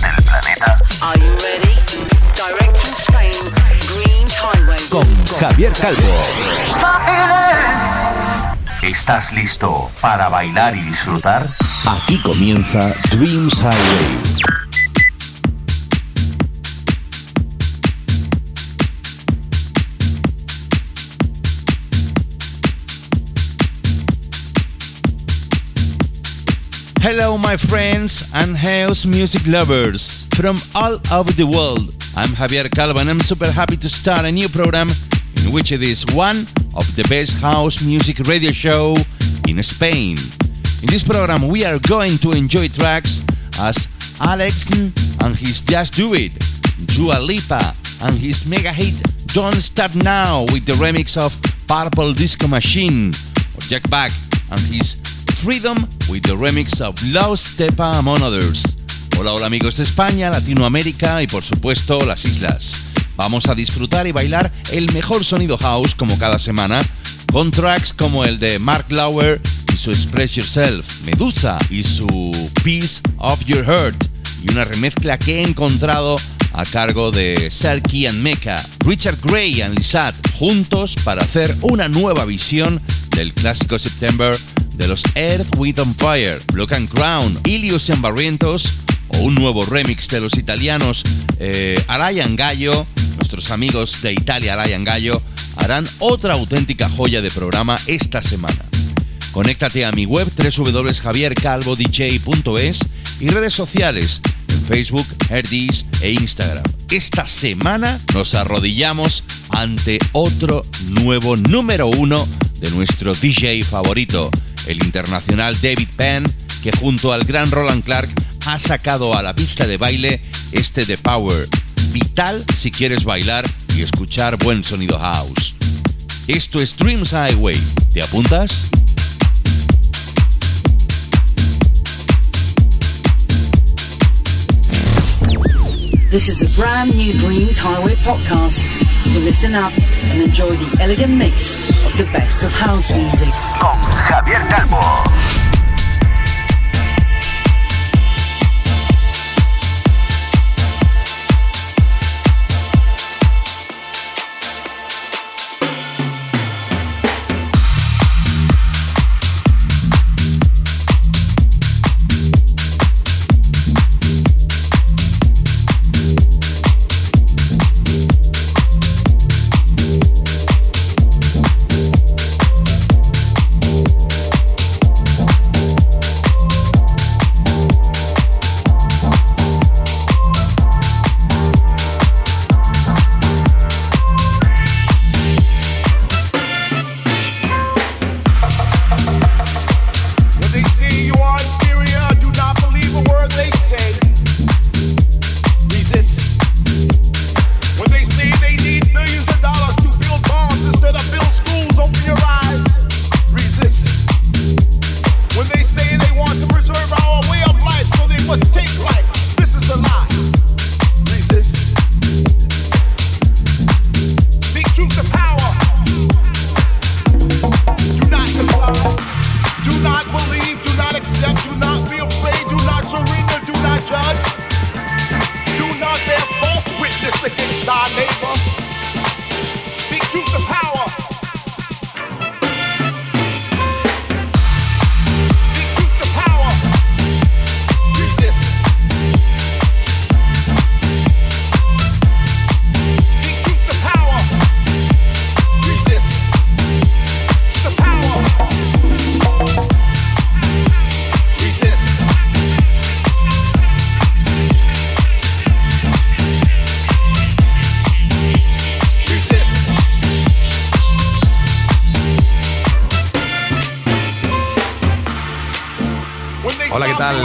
del planeta? Are you ready? Direct from Spain, Dreams Highway. Con Javier Calvo. ¿Estás listo para bailar y disfrutar? aquí comienza Dreams Highway. Hello, my friends and house music lovers from all over the world. I'm Javier Calvo and I'm super happy to start a new program in which it is one of the best house music radio show in Spain. In this program, we are going to enjoy tracks as Alex and his Just Do It, Dua Lipa and his mega hit Don't Stop Now with the remix of Purple Disco Machine, or Jack Back and his Freedom with the remix of Lost Stepa among others. Hola, hola amigos de España, Latinoamérica y por supuesto las islas. Vamos a disfrutar y bailar el mejor sonido house como cada semana, con tracks como el de Mark Lauer y su Express Yourself, Medusa y su Piece of Your Heart, y una remezcla que he encontrado a cargo de Serki and Mecca, Richard Gray and Lizat, juntos para hacer una nueva visión del clásico September de los Earth, With on Fire, Block and Crown, Ilios and Barrientos o un nuevo remix de los italianos eh, Arayan Gallo, nuestros amigos de Italia Arayan Gallo, harán otra auténtica joya de programa esta semana. Conéctate a mi web www.javiercalvodj.es y redes sociales en Facebook, Herdis e Instagram. Esta semana nos arrodillamos ante otro nuevo número uno de nuestro DJ favorito, el internacional David Penn, que junto al gran Roland Clark ha sacado a la pista de baile este The Power, vital si quieres bailar y escuchar buen sonido house. Esto es Dreams Highway. ¿Te apuntas? This is a brand new Dreams Highway podcast. So listen up and enjoy the elegant mix of the best of house music. Con Javier Calvo.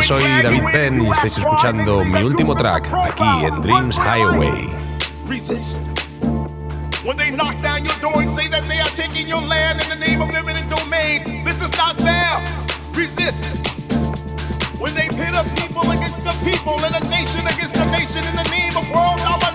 Soy David Penn y estáis escuchando mi último track aquí en Dreams Highway. Resist. When they knock down your door and say that they are taking your land in the name of eminent domain, this is not there. Resist. When they pit a people against the people and a nation against a nation in the name of world domination,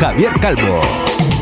Javier Calvo.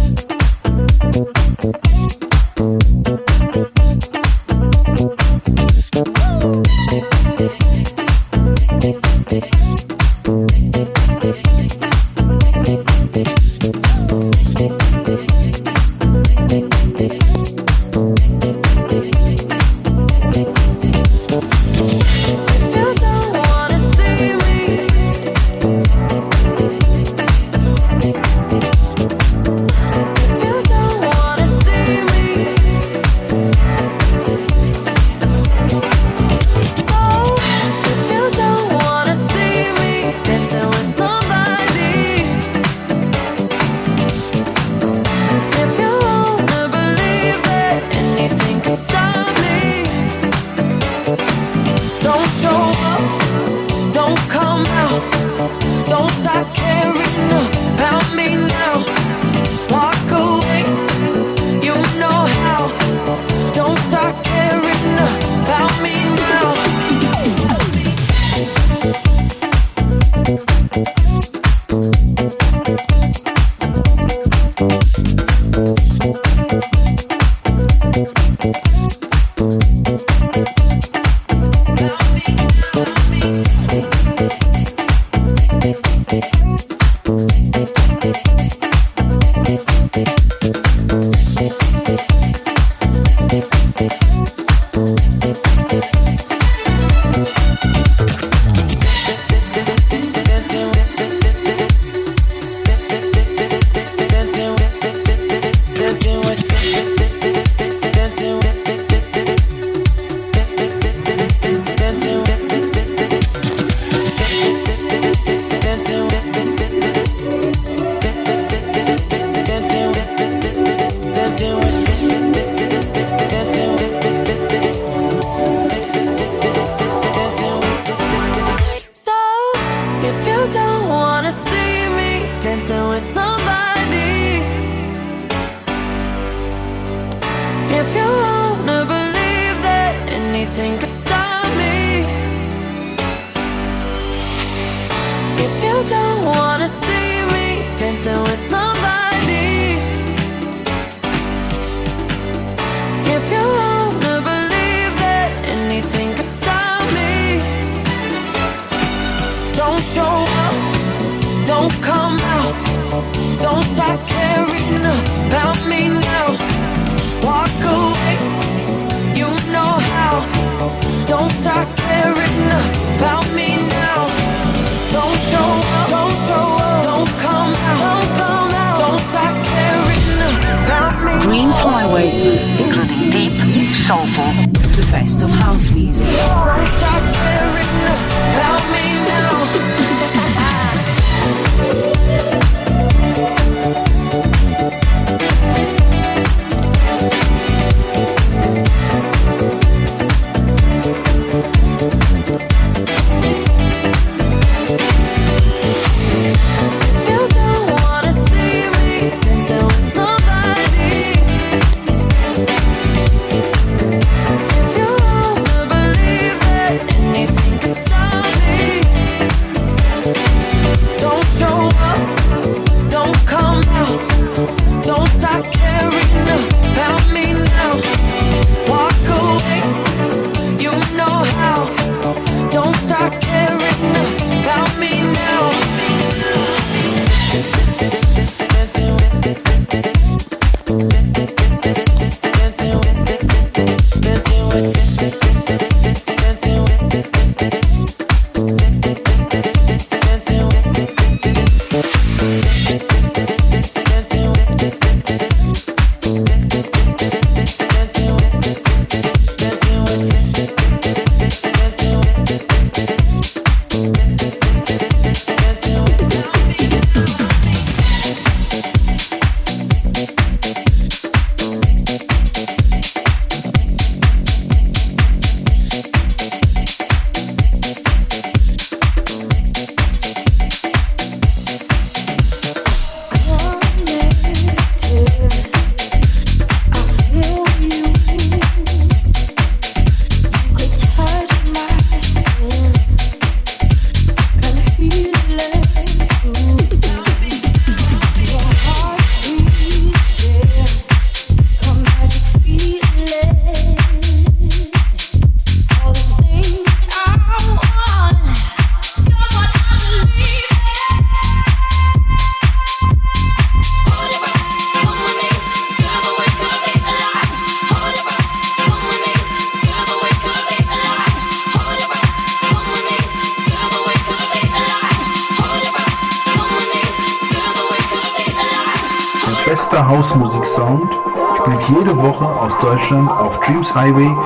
If you wanna believe that anything could stop soulful, the best of house music. Highway,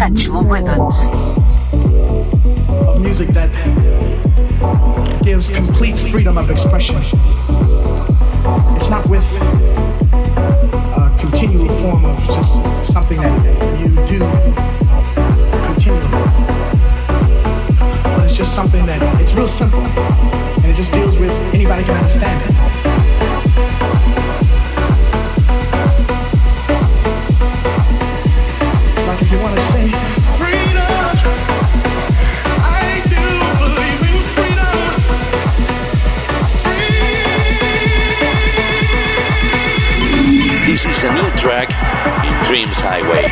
sensual rhythms. Of music that gives complete freedom of expression. It's not with a continual form of just something that you do continually. But it's just something that it's real simple and it just deals with anybody can understand it. This is a new track in Dreams Highway.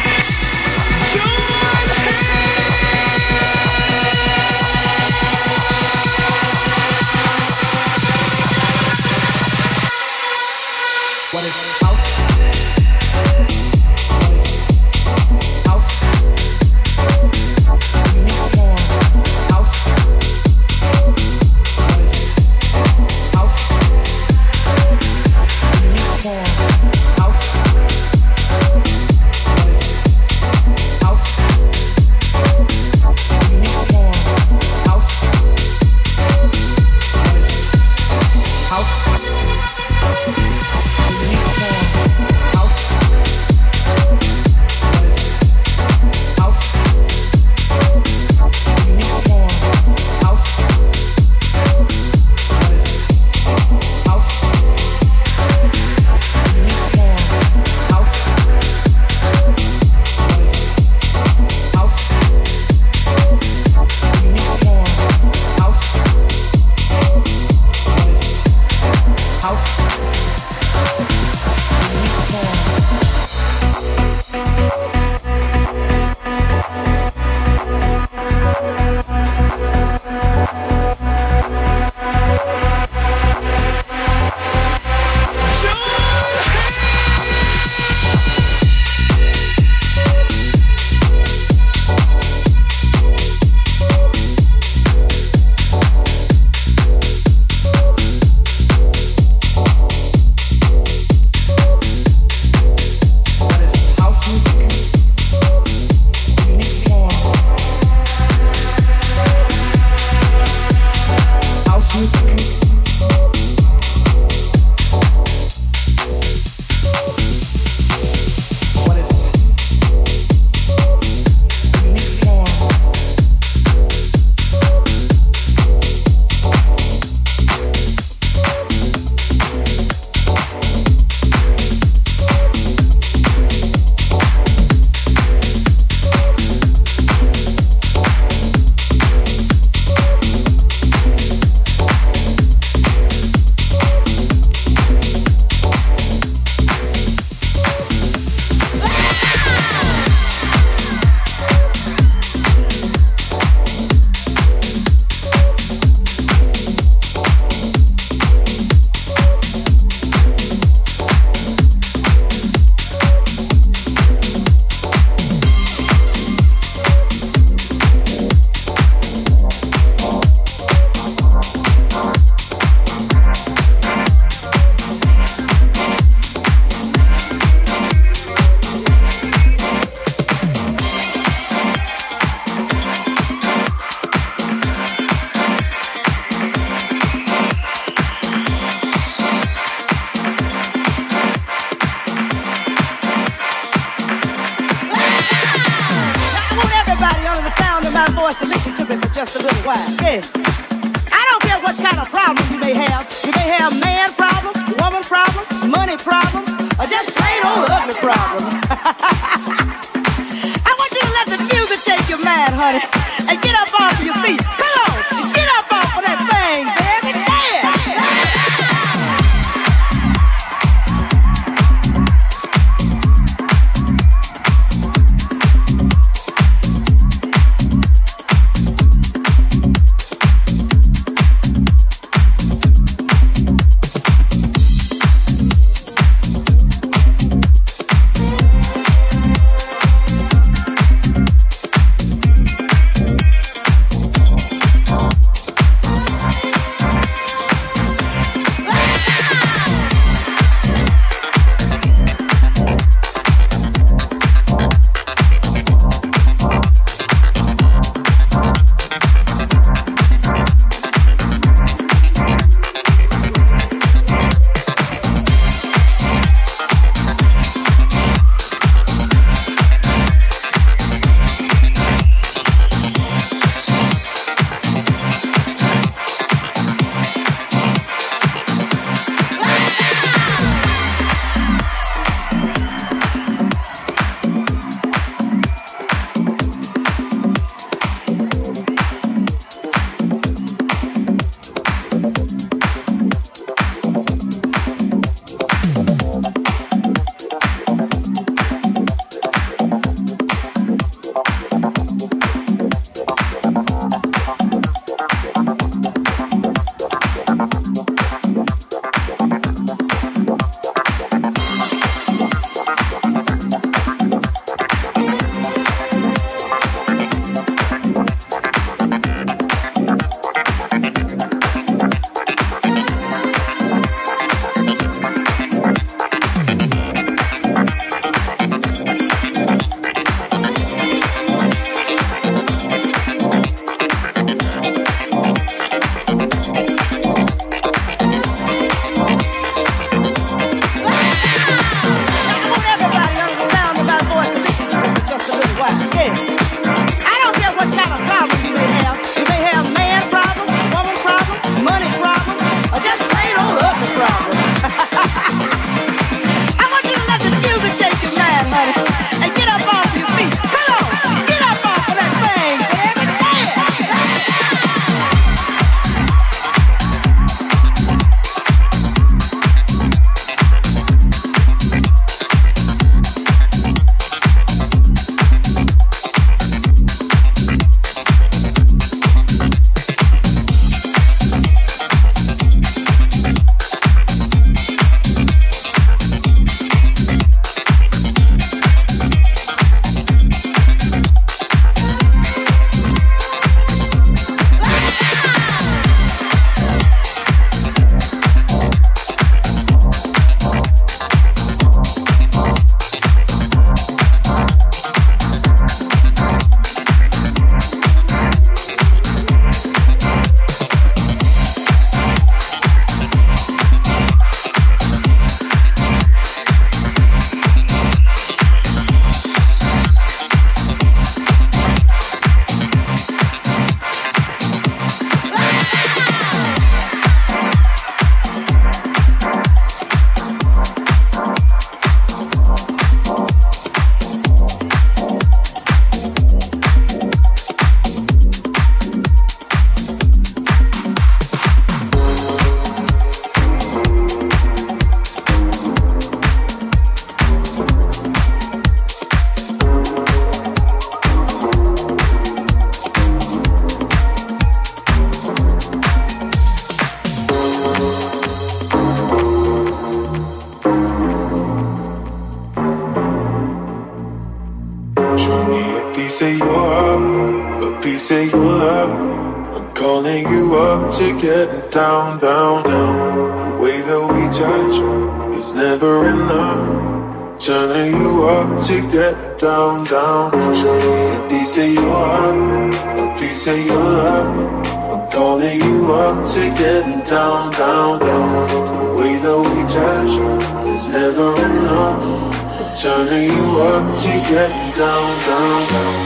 turning you up to get down, down, down.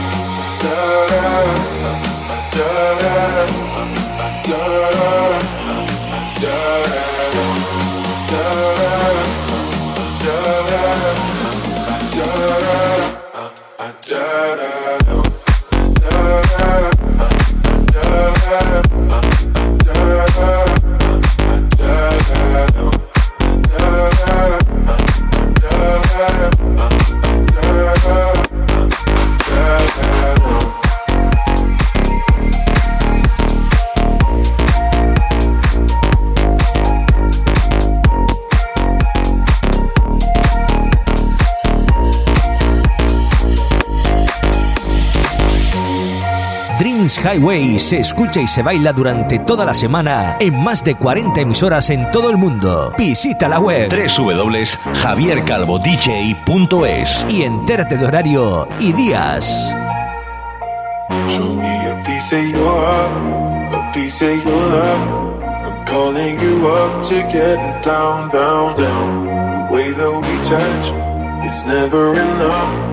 Da da da da da da da da. Highway se escucha y se baila durante toda la semana en más de 40 emisoras en todo el mundo. Visita la web www.javiercalvodj.es y entérate de horario y días. Show me a piece of your heart, a piece of your love. I'm calling you up to get down, down, down. The way that we touch is never enough.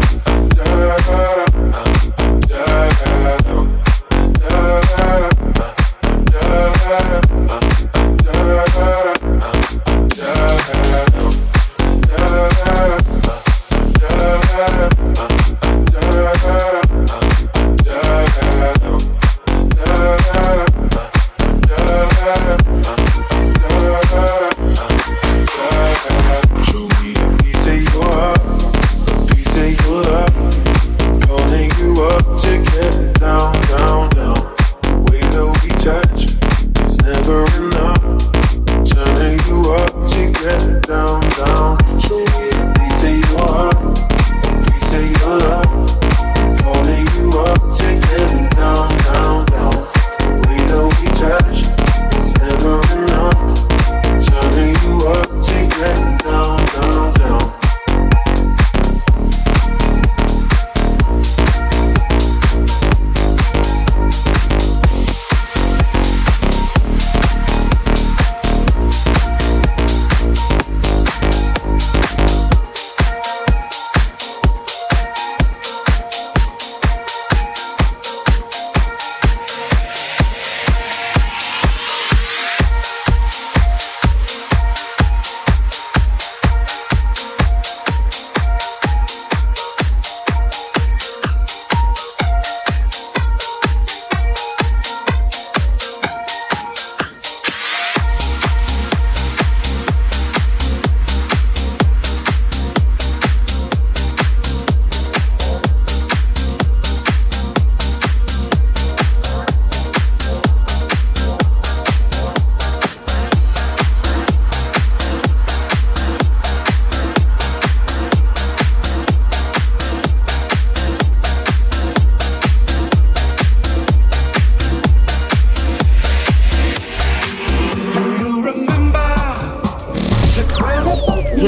da da da, da da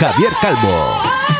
Javier Calvo.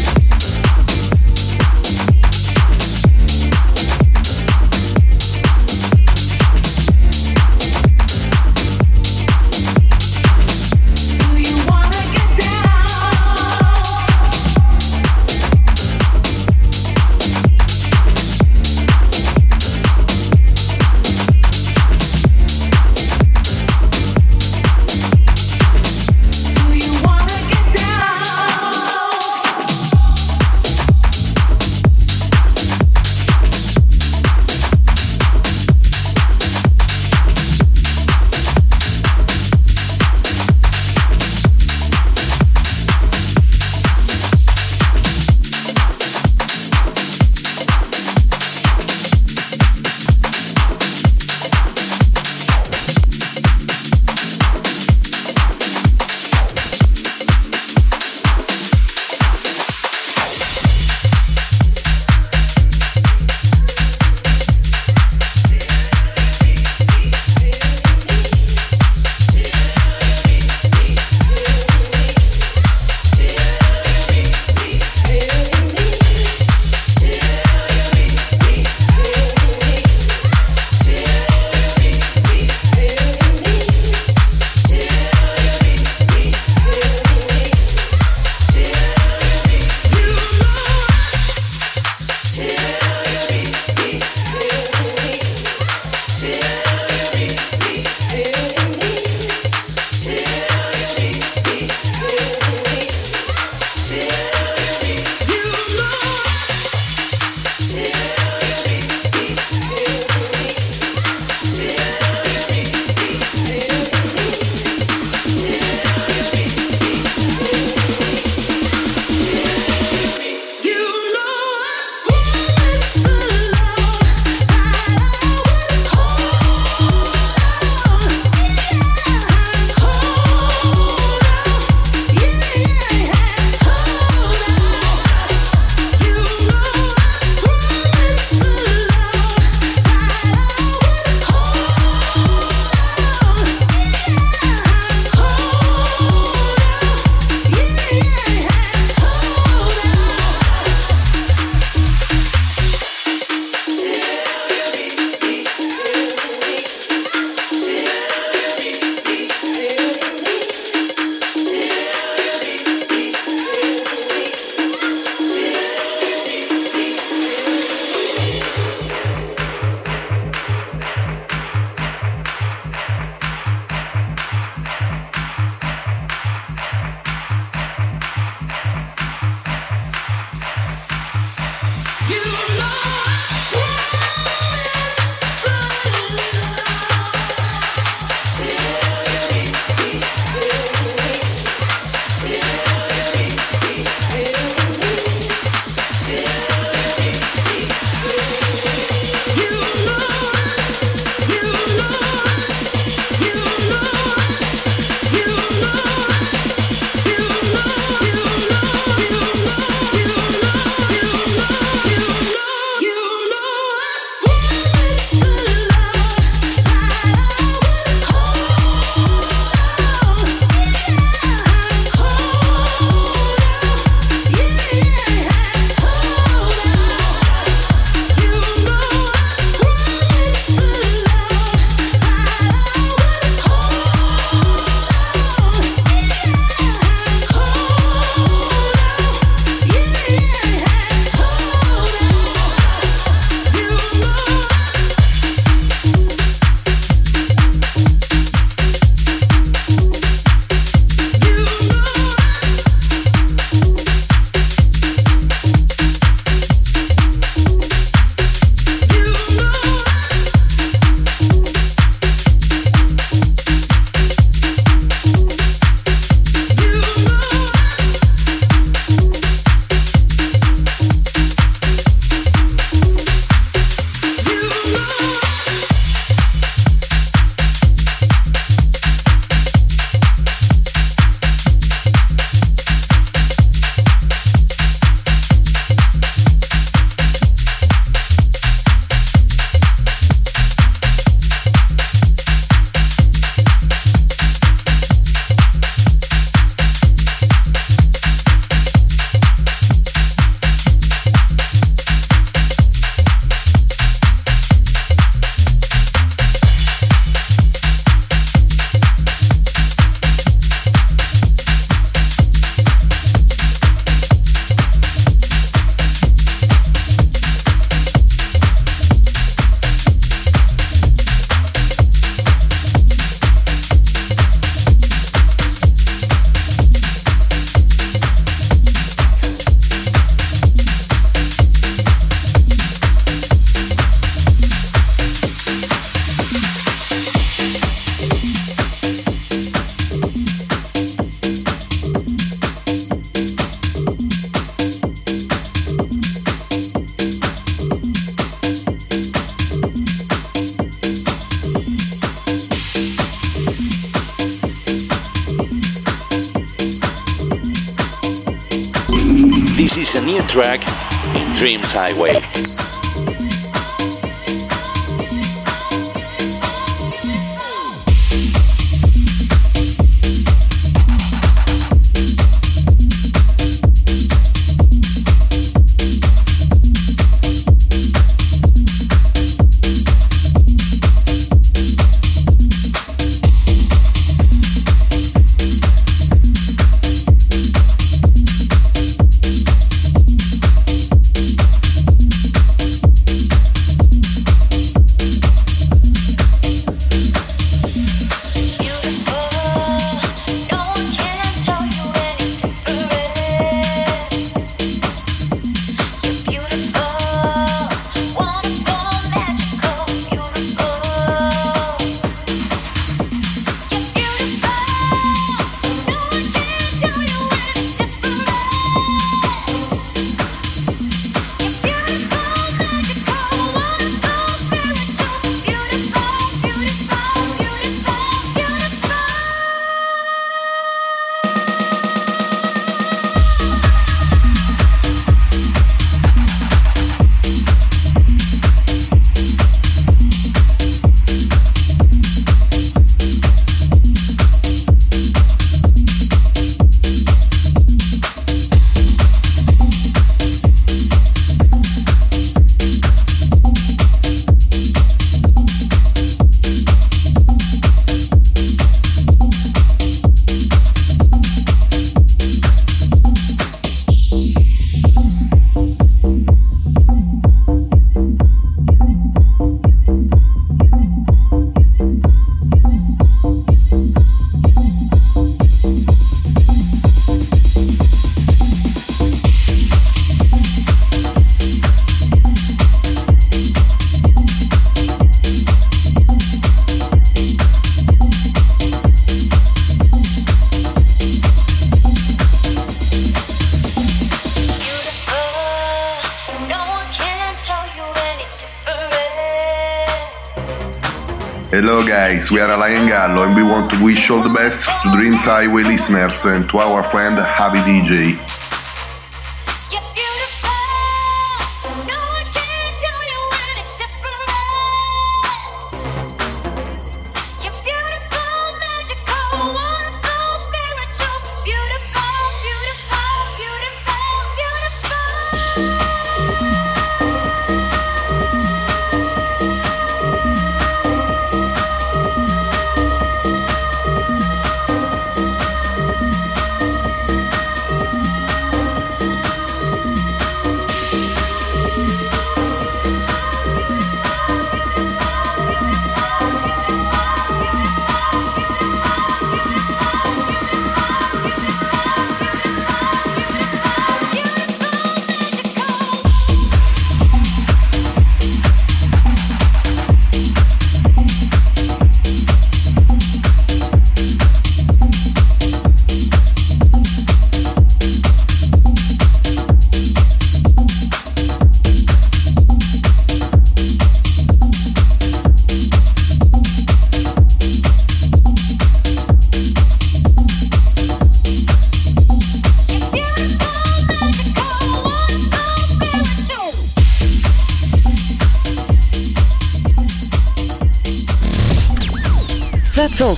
Hello guys, we are Alain Gallo and we want to wish all the best to Dreams Highway listeners and to our friend Javi DJ.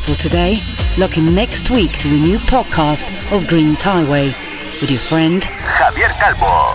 For today. Look in next week to a new podcast of Dreams Highway with your friend Javier Calvo.